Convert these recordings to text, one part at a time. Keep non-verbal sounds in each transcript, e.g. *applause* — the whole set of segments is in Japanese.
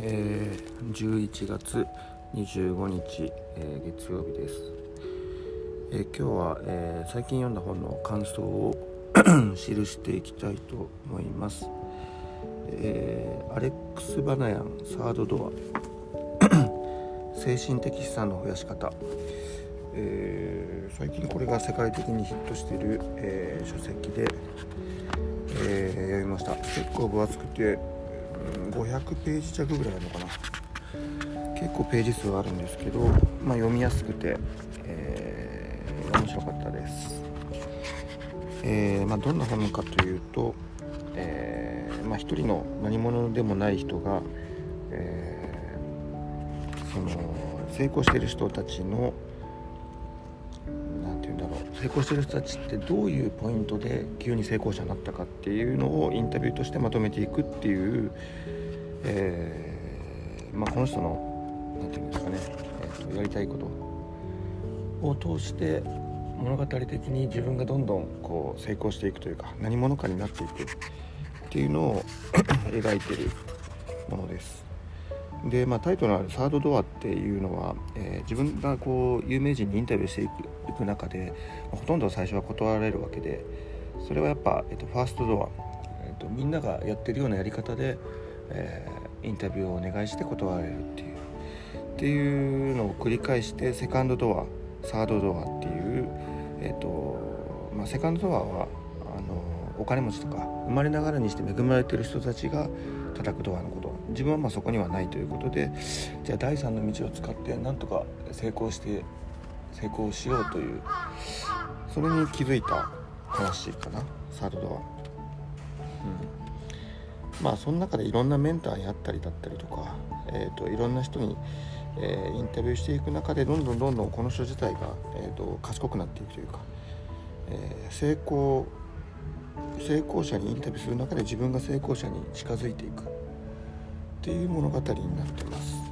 え11月25日、えー、月曜日です、えー、今日は、え、最近読んだ本の感想を *clears throat* 記していきたいと思います、えアレックス・バナヤンサードドア。*clears throat* 精神的資産の増やし方、え最近これが世界的にヒットしている、え書籍で、え読みました。結構分厚くて500ページ弱ぐらいあるのかな。結構ページ数はあるんですけど、まあ、読みやすくて、えー、面白かったです、えー、まあ、どんな本かというと、えー、まあ、一人の何者でもない人が、えその成功している人たちの成功してる人たちってどういうポイントで急に成功者になったかっていうのをインタビューとしてまとめていくっていう、えー、まあ、この人の何て言うんですかね、えーと、やりたいことを通して物語的に自分がどんどんこう成功していくというか何者かになっていくっていうのを *clears throat* 描いてるものです。で、まあ、タイトルのある「サードドア」っていうのは、えー、自分がこう有名人にインタビューしていく中で、まあ、ほとんど最初は断られるわけでそれはやっぱ、えーと、ファーストドア、えーと、みんながやってるようなやり方で、えー、インタビューをお願いして断られるっていうっていうのを繰り返してセカンドドアサードドアっていう、えーとまあ、セカンドドアはあのお金持ちとか生まれながらにして恵まれてる人たちが叩くドアのこと。自分はまあそこにはないということでじゃあ第3の道を使ってなんとか成功して成功しようというそれに気づいた話かな。サードドア。うん。まあその中でいろんなメンターに会ったりだったりとか、えーと、いろんな人に、えー、インタビューしていく中でどんどんどんどんこの人自体が、えーと、賢くなっていくというか、えー、成功成功者にインタビューする中で自分が成功者に近づいていく。っていう物語になってます。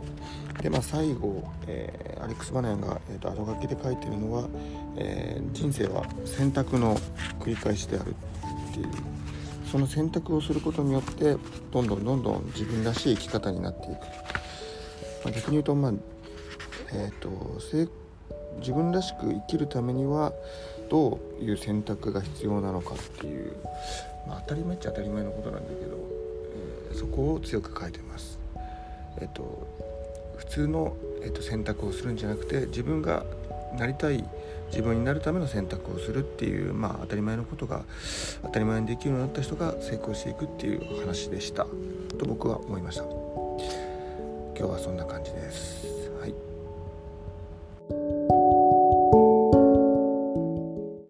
でまあ、最後、えー、アレックス・バナヤンが、えーと、後書きで書いてるのは、えー、人生は選択の繰り返しであるっていう。その選択をすることによってどんどんどんどん自分らしい生き方になっていく、まあ、逆に言うとまあえっ、ー、と自分らしく生きるためにはどういう選択が必要なのかっていう、まあ、当たり前っちゃ当たり前のことなんだけど、えー、そこを強く書いてます。えっ、と普通の、えーと選択をするんじゃなくて自分がなりたい自分になるための選択をするっていう、まあ、当たり前のことが当たり前にできるようになった人が成功していくっていう話でした。と僕は思いました。今日はそんな感じです。